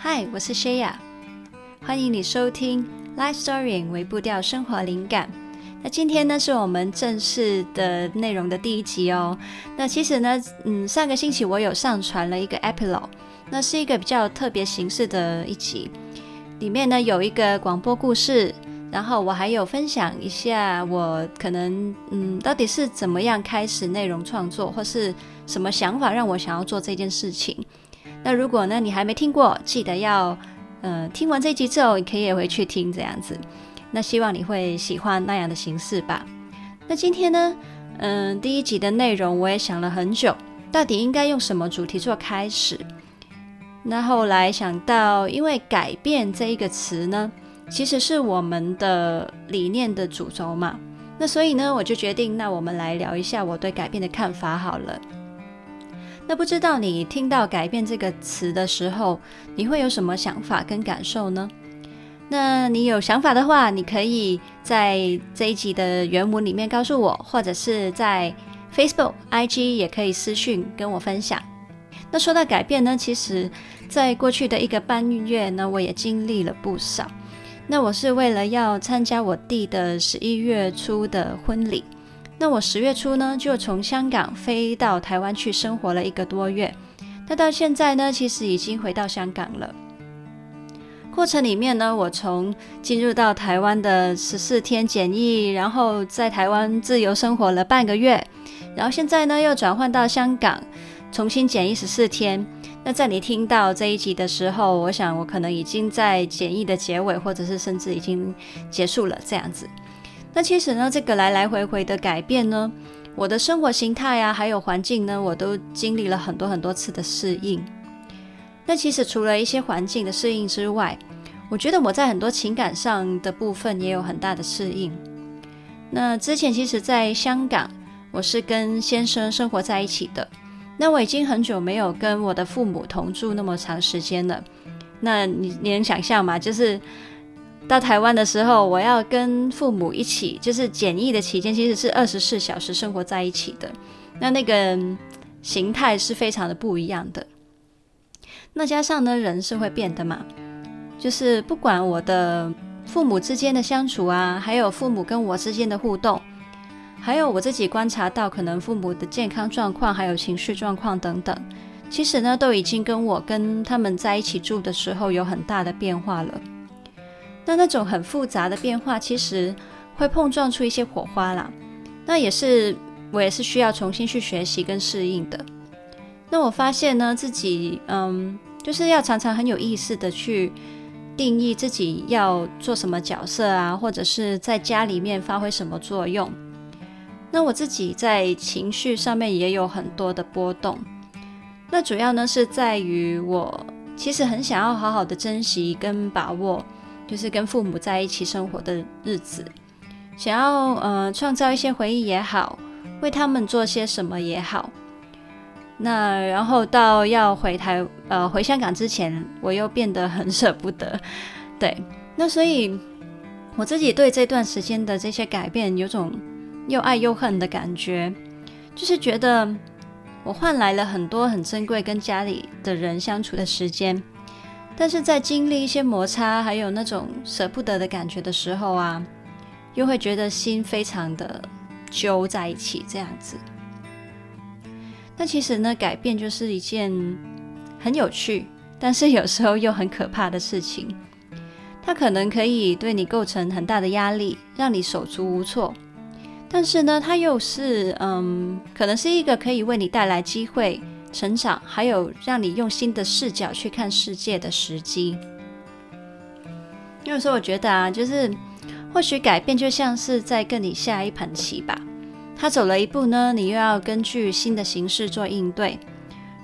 嗨，我是 Shaya，欢迎你收听《Life Story 为步调生活灵感》。那今天呢，是我们正式的内容的第一集哦。那其实呢，嗯，上个星期我有上传了一个 Epilogue，那是一个比较特别形式的一集，里面呢有一个广播故事。然后我还有分享一下我可能嗯到底是怎么样开始内容创作，或是什么想法让我想要做这件事情。那如果呢你还没听过，记得要呃听完这集之后，你可以回去听这样子。那希望你会喜欢那样的形式吧。那今天呢，嗯、第一集的内容我也想了很久，到底应该用什么主题做开始？那后来想到，因为改变这一个词呢。其实是我们的理念的主轴嘛，那所以呢，我就决定，那我们来聊一下我对改变的看法好了。那不知道你听到“改变”这个词的时候，你会有什么想法跟感受呢？那你有想法的话，你可以在这一集的原文里面告诉我，或者是在 Facebook、IG 也可以私讯跟我分享。那说到改变呢，其实在过去的一个半月呢，我也经历了不少。那我是为了要参加我弟的十一月初的婚礼，那我十月初呢就从香港飞到台湾去生活了一个多月，那到现在呢其实已经回到香港了。过程里面呢，我从进入到台湾的十四天检疫，然后在台湾自由生活了半个月，然后现在呢又转换到香港重新检疫十四天。那在你听到这一集的时候，我想我可能已经在检疫的结尾，或者是甚至已经结束了这样子。那其实呢，这个来来回回的改变呢，我的生活形态啊，还有环境呢，我都经历了很多很多次的适应。那其实除了一些环境的适应之外，我觉得我在很多情感上的部分也有很大的适应。那之前其实在香港，我是跟先生生活在一起的。那我已经很久没有跟我的父母同住那么长时间了。那你你能想象吗？就是到台湾的时候，我要跟父母一起，就是检疫的期间，其实是二十四小时生活在一起的。那那个形态是非常的不一样的。那加上呢，人是会变的嘛，就是不管我的父母之间的相处啊，还有父母跟我之间的互动。还有我自己观察到，可能父母的健康状况，还有情绪状况等等，其实呢，都已经跟我跟他们在一起住的时候有很大的变化了。那那种很复杂的变化，其实会碰撞出一些火花啦。那也是我也是需要重新去学习跟适应的。那我发现呢，自己嗯，就是要常常很有意识的去定义自己要做什么角色啊，或者是在家里面发挥什么作用。那我自己在情绪上面也有很多的波动，那主要呢是在于我其实很想要好好的珍惜跟把握，就是跟父母在一起生活的日子，想要呃创造一些回忆也好，为他们做些什么也好。那然后到要回台呃回香港之前，我又变得很舍不得，对，那所以我自己对这段时间的这些改变有种。又爱又恨的感觉，就是觉得我换来了很多很珍贵跟家里的人相处的时间，但是在经历一些摩擦，还有那种舍不得的感觉的时候啊，又会觉得心非常的揪在一起这样子。那其实呢，改变就是一件很有趣，但是有时候又很可怕的事情。它可能可以对你构成很大的压力，让你手足无措。但是呢，它又是嗯，可能是一个可以为你带来机会、成长，还有让你用新的视角去看世界的时机。有时候我觉得啊，就是或许改变就像是在跟你下一盘棋吧。他走了一步呢，你又要根据新的形势做应对，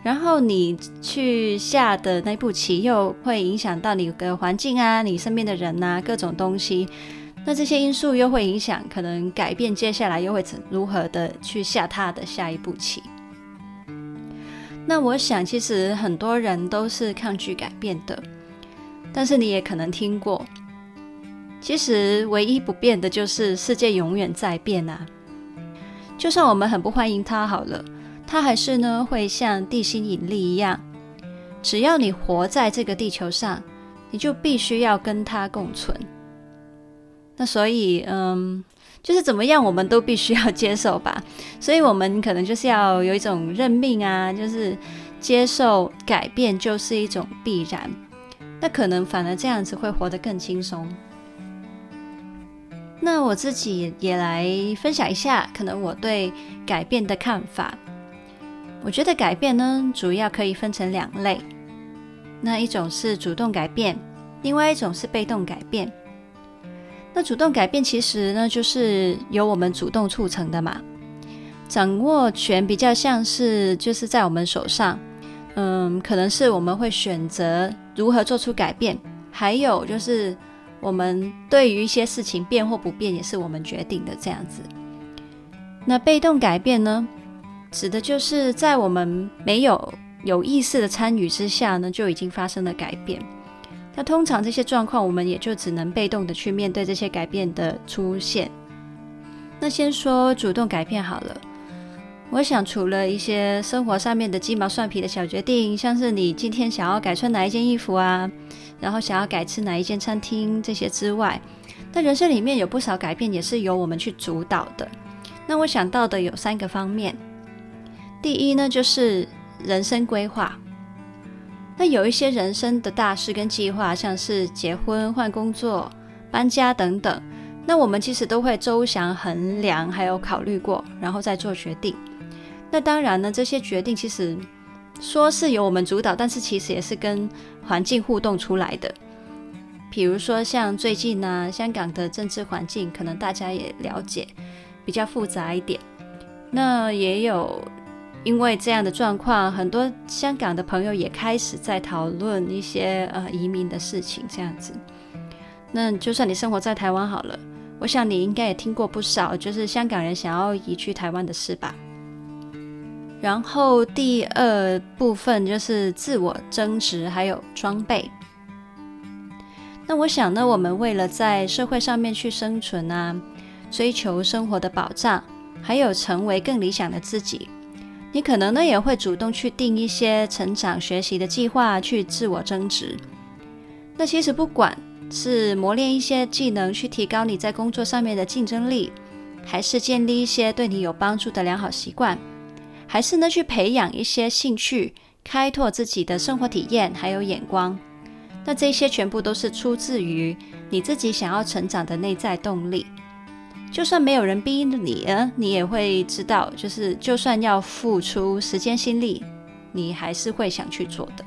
然后你去下的那步棋又会影响到你的环境啊，你身边的人啊，各种东西。那这些因素又会影响，可能改变接下来又会怎如何的去下他的下一步棋。那我想，其实很多人都是抗拒改变的，但是你也可能听过，其实唯一不变的就是世界永远在变啊。就算我们很不欢迎它好了，它还是呢会像地心引力一样，只要你活在这个地球上，你就必须要跟它共存。那所以，嗯，就是怎么样，我们都必须要接受吧。所以，我们可能就是要有一种认命啊，就是接受改变就是一种必然。那可能反而这样子会活得更轻松。那我自己也来分享一下，可能我对改变的看法。我觉得改变呢，主要可以分成两类。那一种是主动改变，另外一种是被动改变。那主动改变其实呢，就是由我们主动促成的嘛。掌握权比较像是就是在我们手上，嗯，可能是我们会选择如何做出改变，还有就是我们对于一些事情变或不变，也是我们决定的这样子。那被动改变呢，指的就是在我们没有有意识的参与之下呢，就已经发生了改变。那通常这些状况，我们也就只能被动的去面对这些改变的出现。那先说主动改变好了。我想，除了一些生活上面的鸡毛蒜皮的小决定，像是你今天想要改穿哪一件衣服啊，然后想要改吃哪一间餐厅这些之外，那人生里面有不少改变也是由我们去主导的。那我想到的有三个方面。第一呢，就是人生规划。那有一些人生的大事跟计划，像是结婚、换工作、搬家等等，那我们其实都会周详衡量，还有考虑过，然后再做决定。那当然呢，这些决定其实说是由我们主导，但是其实也是跟环境互动出来的。比如说像最近呢、香港的政治环境，可能大家也了解，比较复杂一点。那也有。因为这样的状况，很多香港的朋友也开始在讨论一些呃移民的事情，这样子。那就算你生活在台湾好了，我想你应该也听过不少，就是香港人想要移去台湾的事吧。然后第二部分就是自我增值还有装备。那我想呢，我们为了在社会上面去生存啊，追求生活的保障，还有成为更理想的自己。你可能呢也会主动去定一些成长学习的计划，去自我增值。那其实不管是磨练一些技能，去提高你在工作上面的竞争力，还是建立一些对你有帮助的良好习惯，还是呢去培养一些兴趣，开拓自己的生活体验还有眼光，那这些全部都是出自于你自己想要成长的内在动力。就算没有人逼着你，你也会知道，就是就算要付出时间心力，你还是会想去做的。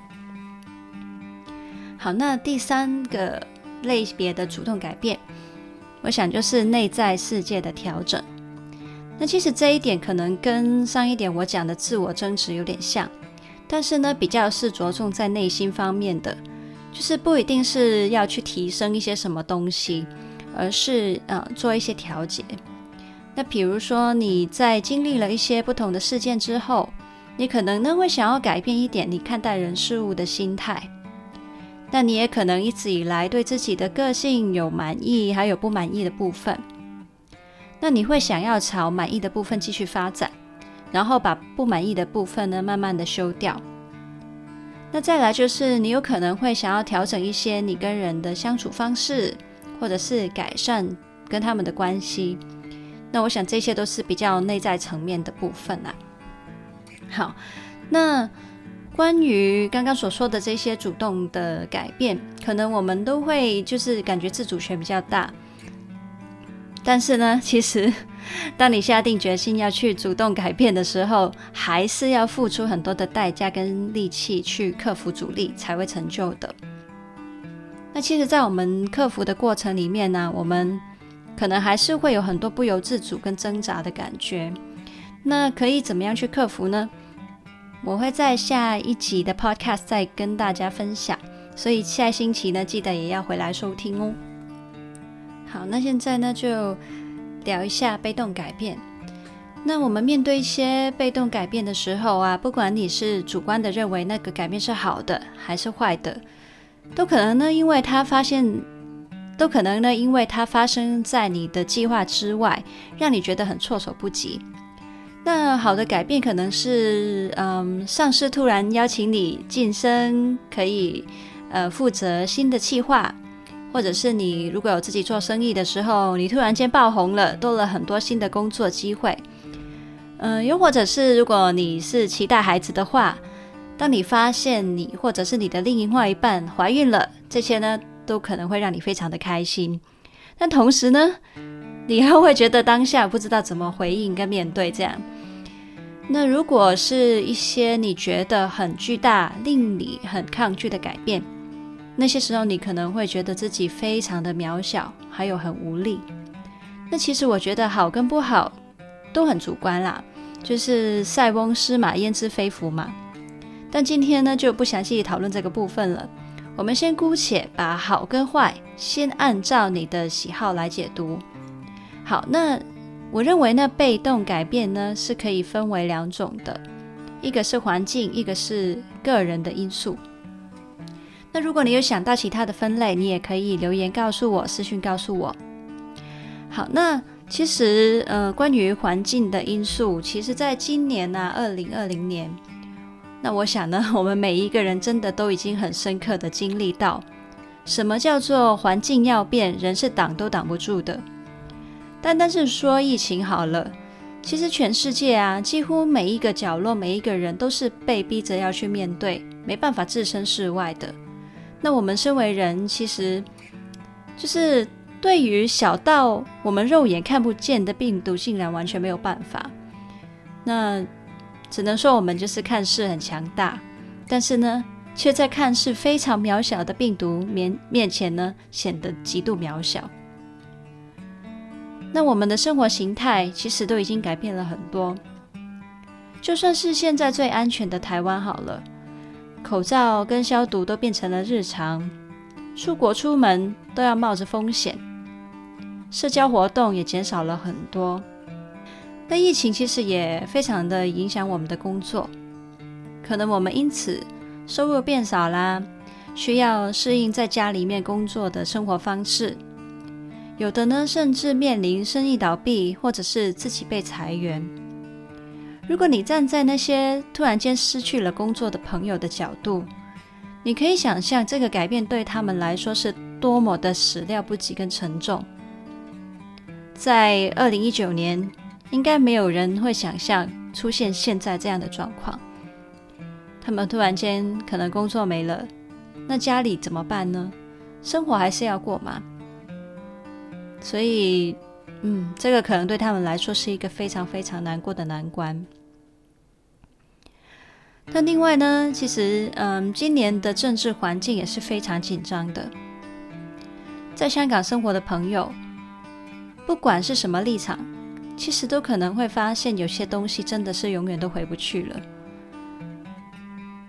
好，那第三个类别的主动改变，我想就是内在世界的调整。那其实这一点可能跟上一点我讲的自我增值有点像，但是呢，比较是着重在内心方面的，就是不一定是要去提升一些什么东西。而是呃做一些调节。那比如说你在经历了一些不同的事件之后，你可能呢会想要改变一点你看待人事物的心态。那你也可能一直以来对自己的个性有满意，还有不满意的部分。那你会想要朝满意的部分继续发展，然后把不满意的部分呢慢慢的修掉。那再来就是你有可能会想要调整一些你跟人的相处方式。或者是改善跟他们的关系，那我想这些都是比较内在层面的部分啦。好，那关于刚刚所说的这些主动的改变，可能我们都会就是感觉自主权比较大，但是呢，其实 当你下定决心要去主动改变的时候，还是要付出很多的代价跟力气去克服阻力，才会成就的。那其实，在我们克服的过程里面呢，我们可能还是会有很多不由自主跟挣扎的感觉。那可以怎么样去克服呢？我会在下一集的 Podcast 再跟大家分享，所以下星期呢，记得也要回来收听哦。好，那现在呢，就聊一下被动改变。那我们面对一些被动改变的时候啊，不管你是主观的认为那个改变是好的还是坏的。都可能呢，因为它发现，都可能呢，因为它发生在你的计划之外，让你觉得很措手不及。那好的改变可能是，嗯，上司突然邀请你晋升，可以呃负责新的企划，或者是你如果有自己做生意的时候，你突然间爆红了，多了很多新的工作机会。嗯，又或者是如果你是期待孩子的话，当你发现你或者是你的另外一半怀孕了，这些呢都可能会让你非常的开心。但同时呢，你还会觉得当下不知道怎么回应跟面对这样。那如果是一些你觉得很巨大、令你很抗拒的改变，那些时候你可能会觉得自己非常的渺小，还有很无力。那其实我觉得好跟不好都很主观啦，就是塞翁失马焉知非福嘛。但今天呢就不详细讨论这个部分了，我们先姑且把好跟坏先按照你的喜好来解读。好，那。我认为呢，被动改变呢是可以分为两种的，一个是环境，一个是个人的因素。那如果你有想到其他的分类，你也可以留言告诉我，私讯告诉我。好，那其实呃，关于环境的因素，其实在今年呢，二零二零年，那我想呢，我们每一个人真的都已经很深刻的经历到，什么叫做环境要变，人是挡都挡不住的。单单是说疫情好了，其实全世界啊，几乎每一个角落、每一个人都是被逼着要去面对，没办法置身事外的。那我们身为人，其实就是对于小到我们肉眼看不见的病毒，竟然完全没有办法。那只能说我们就是看似很强大，但是呢，却在看似非常渺小的病毒面面前呢，显得极度渺小。那我们的生活形态其实都已经改变了很多，就算是现在最安全的台湾好了，口罩跟消毒都变成了日常，出国出门都要冒着风险，社交活动也减少了很多。那疫情其实也非常的影响我们的工作，可能我们因此收入变少啦，需要适应在家里面工作的生活方式。有的呢，甚至面临生意倒闭，或者是自己被裁员。如果你站在那些突然间失去了工作的朋友的角度，你可以想象这个改变对他们来说是多么的始料不及跟沉重。在二零一九年，应该没有人会想象出现现在这样的状况。他们突然间可能工作没了，那家里怎么办呢？生活还是要过吗？所以，嗯，这个可能对他们来说是一个非常非常难过的难关。但另外呢，其实，嗯，今年的政治环境也是非常紧张的。在香港生活的朋友，不管是什么立场，其实都可能会发现有些东西真的是永远都回不去了。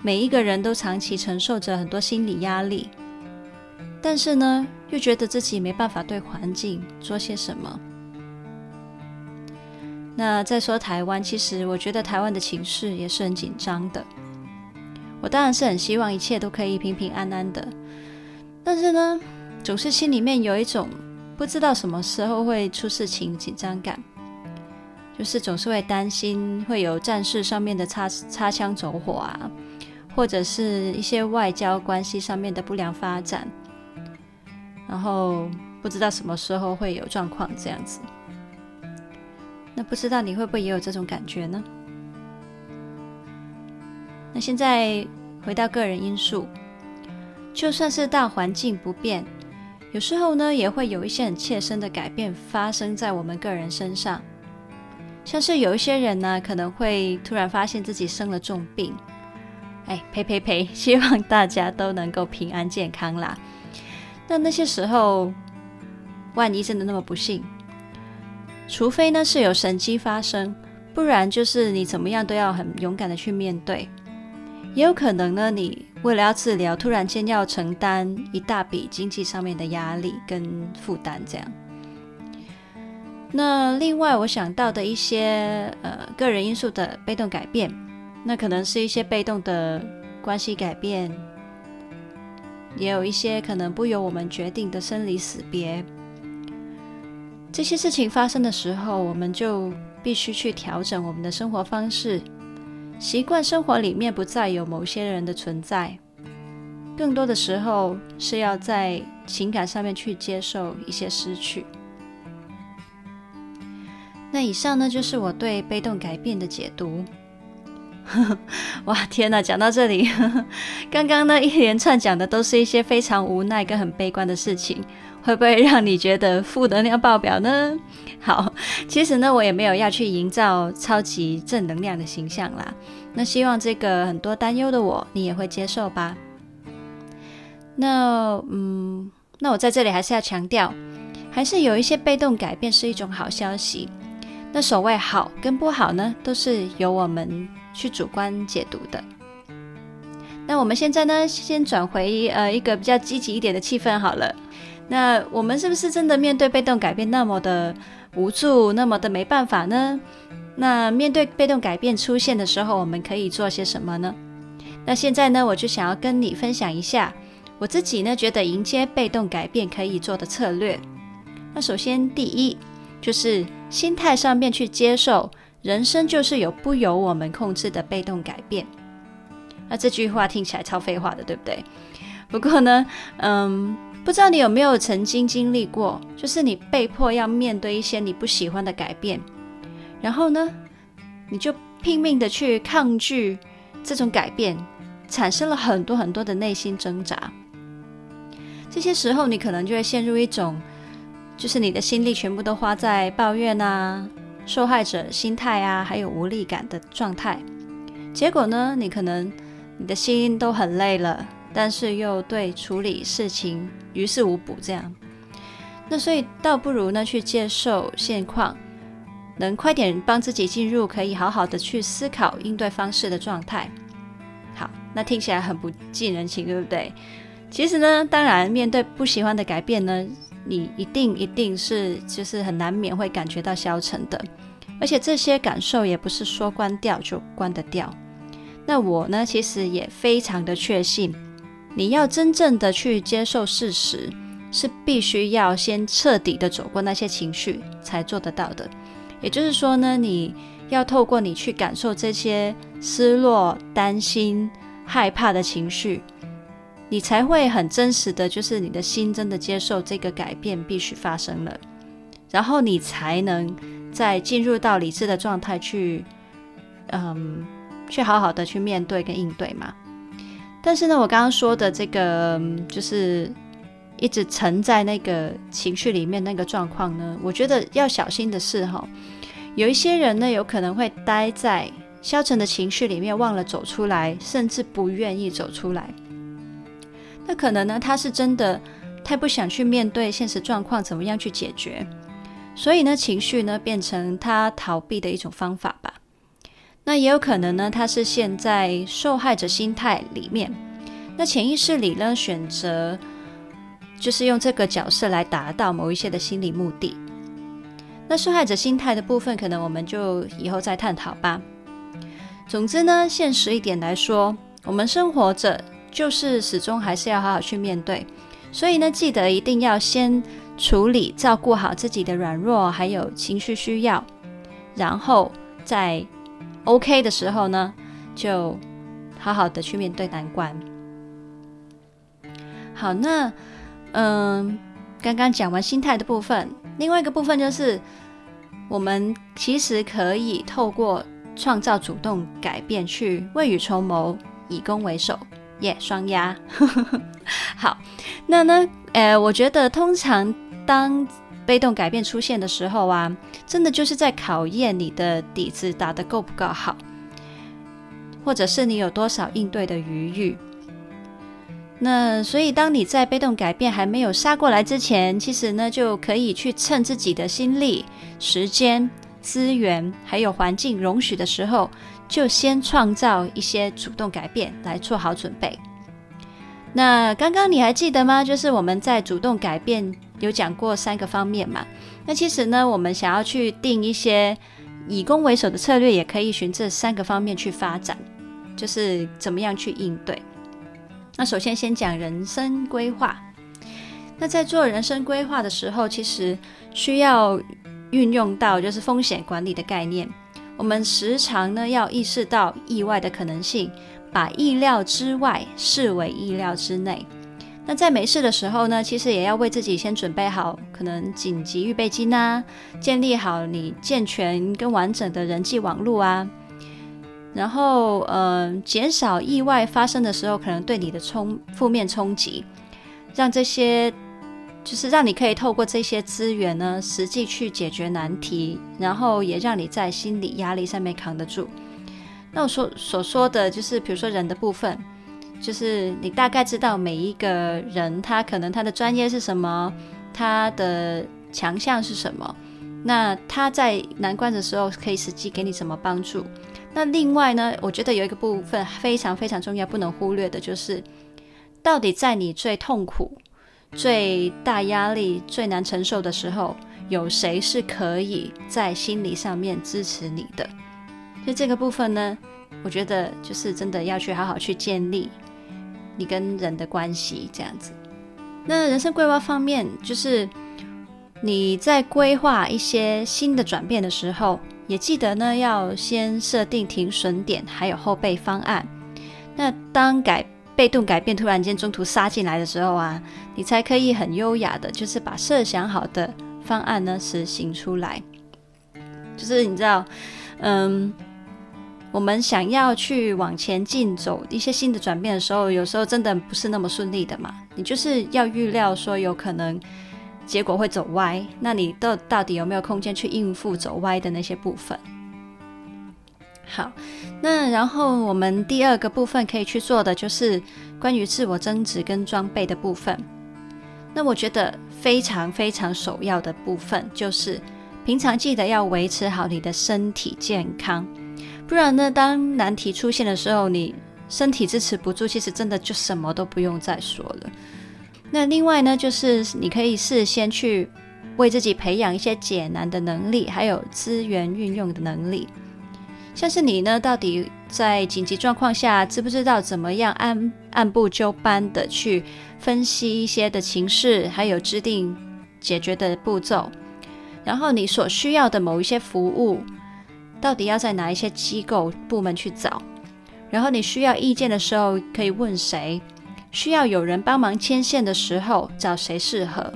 每一个人都长期承受着很多心理压力。但是呢，又觉得自己没办法对环境做些什么。那再说台湾，其实我觉得台湾的情势也是很紧张的。我当然是很希望一切都可以平平安安的，但是呢，总是心里面有一种不知道什么时候会出事情紧张感，就是总是会担心会有战事上面的擦擦枪走火啊，或者是一些外交关系上面的不良发展。然后不知道什么时候会有状况这样子，那不知道你会不会也有这种感觉呢？那现在回到个人因素，就算是大环境不变，有时候呢也会有一些很切身的改变发生在我们个人身上，像是有一些人呢可能会突然发现自己生了重病，哎，呸呸呸！希望大家都能够平安健康啦。那那些时候，万一真的那么不幸，除非呢是有神迹发生，不然就是你怎么样都要很勇敢的去面对。也有可能呢，你为了要治疗，突然间要承担一大笔经济上面的压力跟负担，这样。那另外我想到的一些呃个人因素的被动改变，那可能是一些被动的关系改变。也有一些可能不由我们决定的生离死别，这些事情发生的时候，我们就必须去调整我们的生活方式，习惯生活里面不再有某些人的存在。更多的时候是要在情感上面去接受一些失去。那以上呢，就是我对被动改变的解读。哇，天哪！讲到这里，刚刚呢一连串讲的都是一些非常无奈跟很悲观的事情，会不会让你觉得负能量爆表呢？好，其实呢，我也没有要去营造超级正能量的形象啦。那希望这个很多担忧的我，你也会接受吧。那嗯，那我在这里还是要强调，还是有一些被动改变是一种好消息。那所谓好跟不好呢，都是由我们去主观解读的。那我们现在呢，先转回呃一个比较积极一点的气氛好了。那我们是不是真的面对被动改变那么的无助，那么的没办法呢？那面对被动改变出现的时候，我们可以做些什么呢？那现在呢，我就想要跟你分享一下我自己呢觉得迎接被动改变可以做的策略。那首先第一就是。心态上面去接受，人生就是有不由我们控制的被动改变。那这句话听起来超废话的，对不对？不过呢，嗯，不知道你有没有曾经经历过，就是你被迫要面对一些你不喜欢的改变，然后呢，你就拼命的去抗拒这种改变，产生了很多很多的内心挣扎。这些时候，你可能就会陷入一种。就是你的心力全部都花在抱怨啊、受害者心态啊，还有无力感的状态。结果呢，你可能你的心都很累了，但是又对处理事情于事无补，这样。那所以倒不如呢，去接受现况，能快点帮自己进入可以好好的去思考应对方式的状态。好，那听起来很不近人情，对不对？其实呢，当然面对不喜欢的改变呢。你一定一定是就是很难免会感觉到消沉的，而且这些感受也不是说关掉就关得掉。那我呢，其实也非常的确信，你要真正的去接受事实，是必须要先彻底的走过那些情绪才做得到的。也就是说呢，你要透过你去感受这些失落、担心、害怕的情绪。你才会很真实的就是你的心真的接受这个改变必须发生了，然后你才能再进入到理智的状态去，嗯，去好好的去面对跟应对嘛。但是呢，我刚刚说的这个就是一直沉在那个情绪里面那个状况呢，我觉得要小心的是哈，有一些人呢有可能会待在消沉的情绪里面，忘了走出来，甚至不愿意走出来。那可能呢，他是真的太不想去面对现实状况，怎么样去解决？所以呢，情绪呢变成他逃避的一种方法吧。那也有可能呢，他是陷在受害者心态里面，那潜意识里呢选择就是用这个角色来达到某一些的心理目的。那受害者心态的部分，可能我们就以后再探讨吧。总之呢，现实一点来说，我们生活着。就是始终还是要好好去面对，所以呢，记得一定要先处理、照顾好自己的软弱，还有情绪需要，然后在 OK 的时候呢，就好好的去面对难关。好，那嗯，刚刚讲完心态的部分，另外一个部分就是，我们其实可以透过创造主动改变，去未雨绸缪，以攻为守。耶，双压。好，那呢，呃，我觉得通常当被动改变出现的时候啊，真的就是在考验你的底子打得够不够好，或者是你有多少应对的余裕。那所以，当你在被动改变还没有杀过来之前，其实呢，就可以去趁自己的心力、时间、资源还有环境容许的时候。就先创造一些主动改变来做好准备。那刚刚你还记得吗？就是我们在主动改变有讲过三个方面嘛。那其实呢，我们想要去定一些以攻为守的策略，也可以循这三个方面去发展，就是怎么样去应对。那首先先讲人生规划。那在做人生规划的时候，其实需要运用到就是风险管理的概念。我们时常呢要意识到意外的可能性，把意料之外视为意料之内。那在没事的时候呢，其实也要为自己先准备好可能紧急预备金啊，建立好你健全跟完整的人际网络啊，然后呃减少意外发生的时候可能对你的冲负面冲击，让这些。就是让你可以透过这些资源呢，实际去解决难题，然后也让你在心理压力上面扛得住。那我说所说的就是，比如说人的部分，就是你大概知道每一个人他可能他的专业是什么，他的强项是什么，那他在难关的时候可以实际给你什么帮助。那另外呢，我觉得有一个部分非常非常重要，不能忽略的就是，到底在你最痛苦。最大压力、最难承受的时候，有谁是可以在心理上面支持你的？所以这个部分呢，我觉得就是真的要去好好去建立你跟人的关系，这样子。那人生规划方面，就是你在规划一些新的转变的时候，也记得呢要先设定停损点，还有后备方案。那当改被动改变突然间中途杀进来的时候啊，你才可以很优雅的，就是把设想好的方案呢实行出来。就是你知道，嗯，我们想要去往前进走一些新的转变的时候，有时候真的不是那么顺利的嘛。你就是要预料说有可能结果会走歪，那你到到底有没有空间去应付走歪的那些部分？好，那然后我们第二个部分可以去做的就是关于自我增值跟装备的部分。那我觉得非常非常首要的部分就是平常记得要维持好你的身体健康，不然呢，当难题出现的时候，你身体支持不住，其实真的就什么都不用再说了。那另外呢，就是你可以事先去为自己培养一些解难的能力，还有资源运用的能力。像是你呢，到底在紧急状况下知不知道怎么样按按部就班的去分析一些的情势，还有制定解决的步骤？然后你所需要的某一些服务，到底要在哪一些机构部门去找？然后你需要意见的时候可以问谁？需要有人帮忙牵线的时候找谁适合？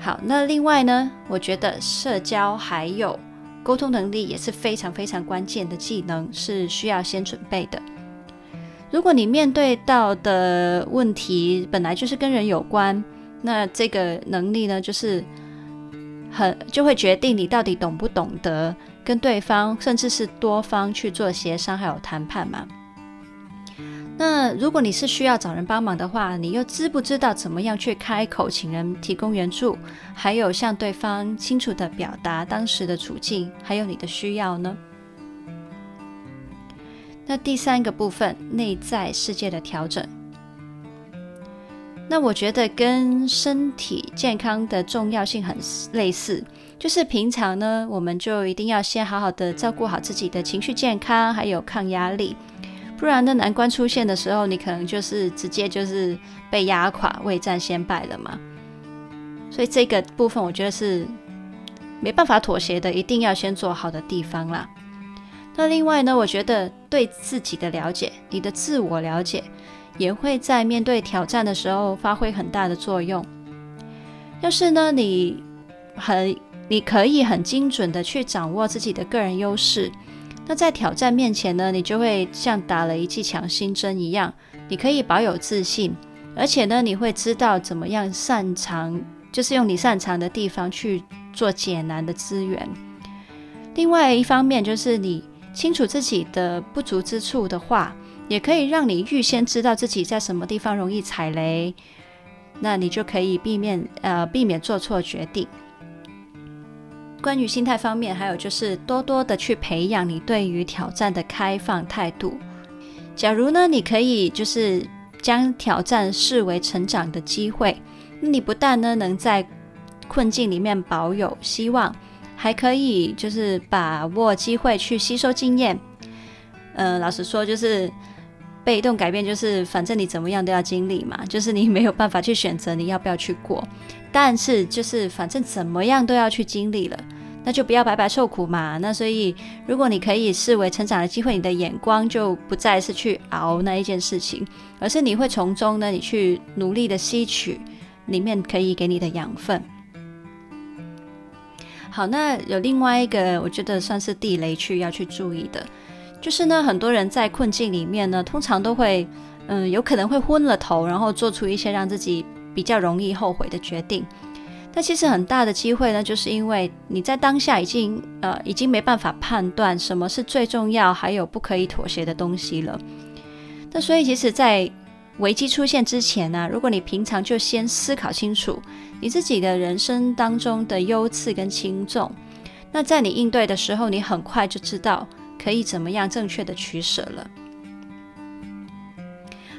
好，那另外呢，我觉得社交还有。沟通能力也是非常非常关键的技能，是需要先准备的。如果你面对到的问题本来就是跟人有关，那这个能力呢，就是很就会决定你到底懂不懂得跟对方，甚至是多方去做协商还有谈判嘛。那如果你是需要找人帮忙的话，你又知不知道怎么样去开口请人提供援助，还有向对方清楚地表达当时的处境，还有你的需要呢？那第三个部分，内在世界的调整。那我觉得跟身体健康的重要性很类似，就是平常呢，我们就一定要先好好的照顾好自己的情绪健康，还有抗压力。不然呢，难关出现的时候，你可能就是直接就是被压垮，未战先败了嘛。所以这个部分我觉得是没办法妥协的，一定要先做好的地方啦。那另外呢，我觉得对自己的了解，你的自我了解，也会在面对挑战的时候发挥很大的作用。要是呢，你很你可以很精准的去掌握自己的个人优势。那在挑战面前呢，你就会像打了一剂强心针一样，你可以保有自信，而且呢，你会知道怎么样擅长，就是用你擅长的地方去做解难的资源。另外一方面，就是你清楚自己的不足之处的话，也可以让你预先知道自己在什么地方容易踩雷，那你就可以避免呃避免做错决定。关于心态方面，还有就是多多的去培养你对于挑战的开放态度。假如呢，你可以就是将挑战视为成长的机会，那你不但呢能在困境里面保有希望，还可以就是把握机会去吸收经验。嗯、呃，老实说，就是被动改变就是反正你怎么样都要经历嘛，就是你没有办法去选择你要不要去过，但是就是反正怎么样都要去经历了，那就不要白白受苦嘛。那所以如果你可以视为成长的机会，你的眼光就不再是去熬那一件事情，而是你会从中呢，你去努力的吸取里面可以给你的养分。好，那有另外一个我觉得算是地雷区要去注意的。就是呢，很多人在困境里面呢，通常都会，嗯，有可能会昏了头，然后做出一些让自己比较容易后悔的决定。那其实很大的机会呢，就是因为你在当下已经，呃，已经没办法判断什么是最重要，还有不可以妥协的东西了。那所以，其实，在危机出现之前呢，如果你平常就先思考清楚你自己的人生当中的优次跟轻重，那在你应对的时候，你很快就知道。可以怎么样正确的取舍了？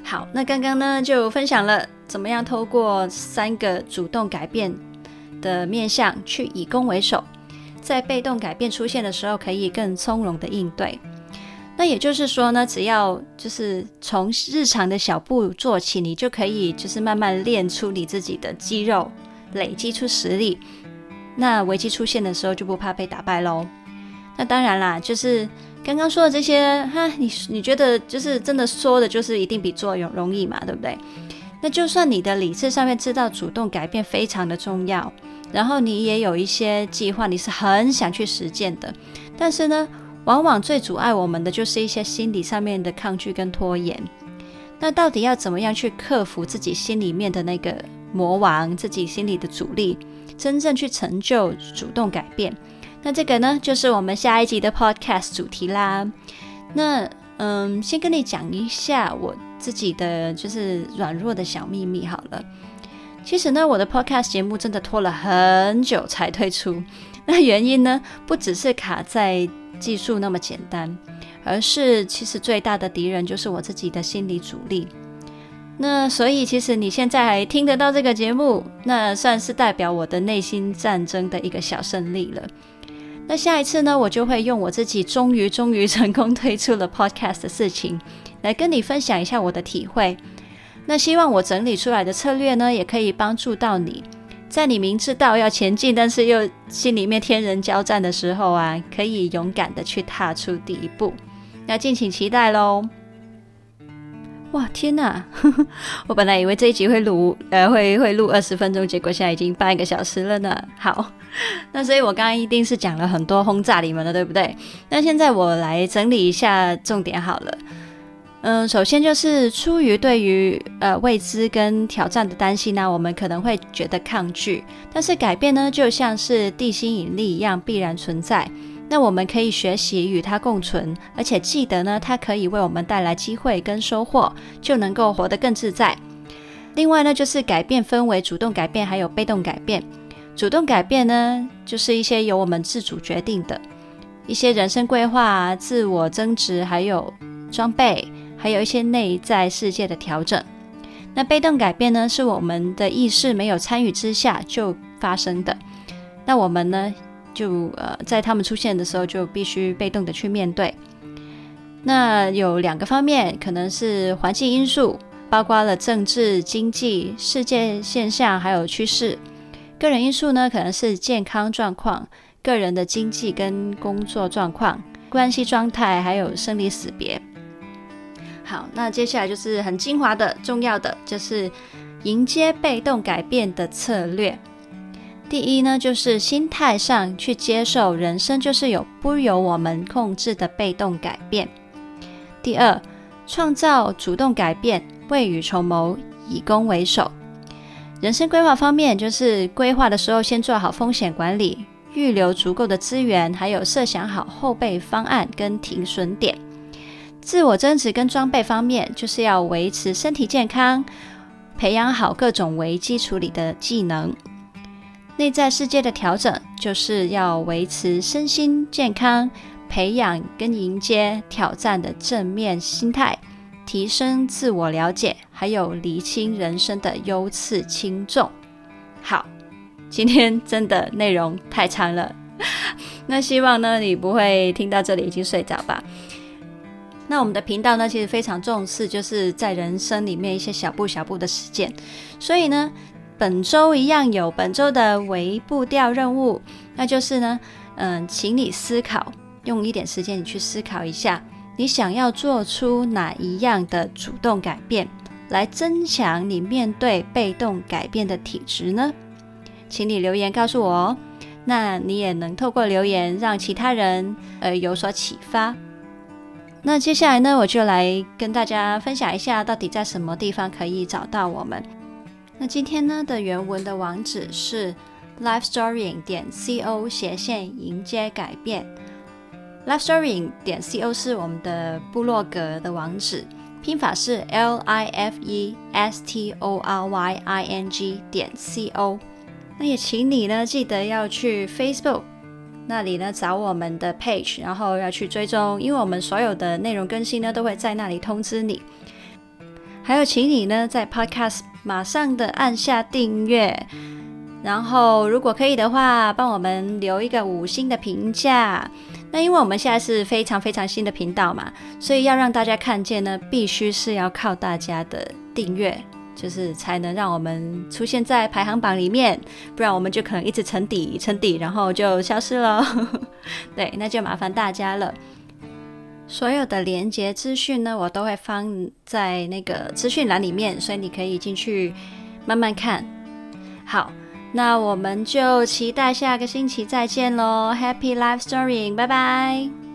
好，那刚刚呢就分享了怎么样透过三个主动改变的面向去以攻为守，在被动改变出现的时候可以更从容的应对。那也就是说呢，只要就是从日常的小步做起，你就可以就是慢慢练出你自己的肌肉，累积出实力。那危机出现的时候就不怕被打败喽。那当然啦，就是。刚刚说的这些，哈，你你觉得就是真的说的，就是一定比做容容易嘛，对不对？那就算你的理智上面知道主动改变非常的重要，然后你也有一些计划，你是很想去实践的，但是呢，往往最阻碍我们的就是一些心理上面的抗拒跟拖延。那到底要怎么样去克服自己心里面的那个魔王，自己心里的阻力，真正去成就主动改变？那这个呢，就是我们下一集的 podcast 主题啦。那嗯，先跟你讲一下我自己的就是软弱的小秘密好了。其实呢，我的 podcast 节目真的拖了很久才推出。那原因呢，不只是卡在技术那么简单，而是其实最大的敌人就是我自己的心理阻力。那所以，其实你现在还听得到这个节目，那算是代表我的内心战争的一个小胜利了。那下一次呢，我就会用我自己终于终于成功推出了 podcast 的事情，来跟你分享一下我的体会。那希望我整理出来的策略呢，也可以帮助到你，在你明知道要前进，但是又心里面天人交战的时候啊，可以勇敢的去踏出第一步。那敬请期待喽！哇，天哪！我本来以为这一集会录呃会会录二十分钟，结果现在已经半个小时了呢。好。那所以，我刚刚一定是讲了很多轰炸你们的，对不对？那现在我来整理一下重点好了。嗯，首先就是出于对于呃未知跟挑战的担心呢，我们可能会觉得抗拒。但是改变呢，就像是地心引力一样必然存在。那我们可以学习与它共存，而且记得呢，它可以为我们带来机会跟收获，就能够活得更自在。另外呢，就是改变分为主动改变还有被动改变。主动改变呢，就是一些由我们自主决定的一些人生规划、自我增值，还有装备，还有一些内在世界的调整。那被动改变呢，是我们的意识没有参与之下就发生的。那我们呢，就呃，在他们出现的时候，就必须被动的去面对。那有两个方面，可能是环境因素，包括了政治、经济、世界现象，还有趋势。个人因素呢，可能是健康状况、个人的经济跟工作状况、关系状态，还有生离死别。好，那接下来就是很精华的、重要的，就是迎接被动改变的策略。第一呢，就是心态上去接受人生就是有不由我们控制的被动改变。第二，创造主动改变，未雨绸缪，以攻为守。人生规划方面，就是规划的时候先做好风险管理，预留足够的资源，还有设想好后备方案跟停损点。自我增值跟装备方面，就是要维持身体健康，培养好各种危机处理的技能。内在世界的调整，就是要维持身心健康，培养跟迎接挑战的正面心态。提升自我了解，还有厘清人生的优次轻重。好，今天真的内容太长了，那希望呢你不会听到这里已经睡着吧？那我们的频道呢，其实非常重视，就是在人生里面一些小步小步的实践。所以呢，本周一样有本周的微步调任务，那就是呢，嗯，请你思考，用一点时间你去思考一下，你想要做出哪一样的主动改变，来增强你面对被动改变的体质呢？请你留言告诉我哦。那你也能透过留言让其他人呃有所启发。那接下来呢，我就来跟大家分享一下，到底在什么地方可以找到我们。那今天呢的原文的网址是 lifestory. 点 co 斜线迎接改变。lifestory. 点 co 是我们的部落格的网址，拼法是 l i f e s t o r y i n g 点 c o。那也请你呢记得要去 Facebook 那里呢找我们的 page，然后要去追踪，因为我们所有的内容更新呢都会在那里通知你。还有，请你呢在 Podcast 马上的按下订阅，然后如果可以的话，帮我们留一个五星的评价。那因为我们现在是非常非常新的频道嘛，所以要让大家看见呢，必须是要靠大家的订阅。就是才能让我们出现在排行榜里面，不然我们就可能一直沉底沉底，然后就消失了。对，那就麻烦大家了。所有的连接资讯呢，我都会放在那个资讯栏里面，所以你可以进去慢慢看。好，那我们就期待下个星期再见喽！Happy Life story，拜拜。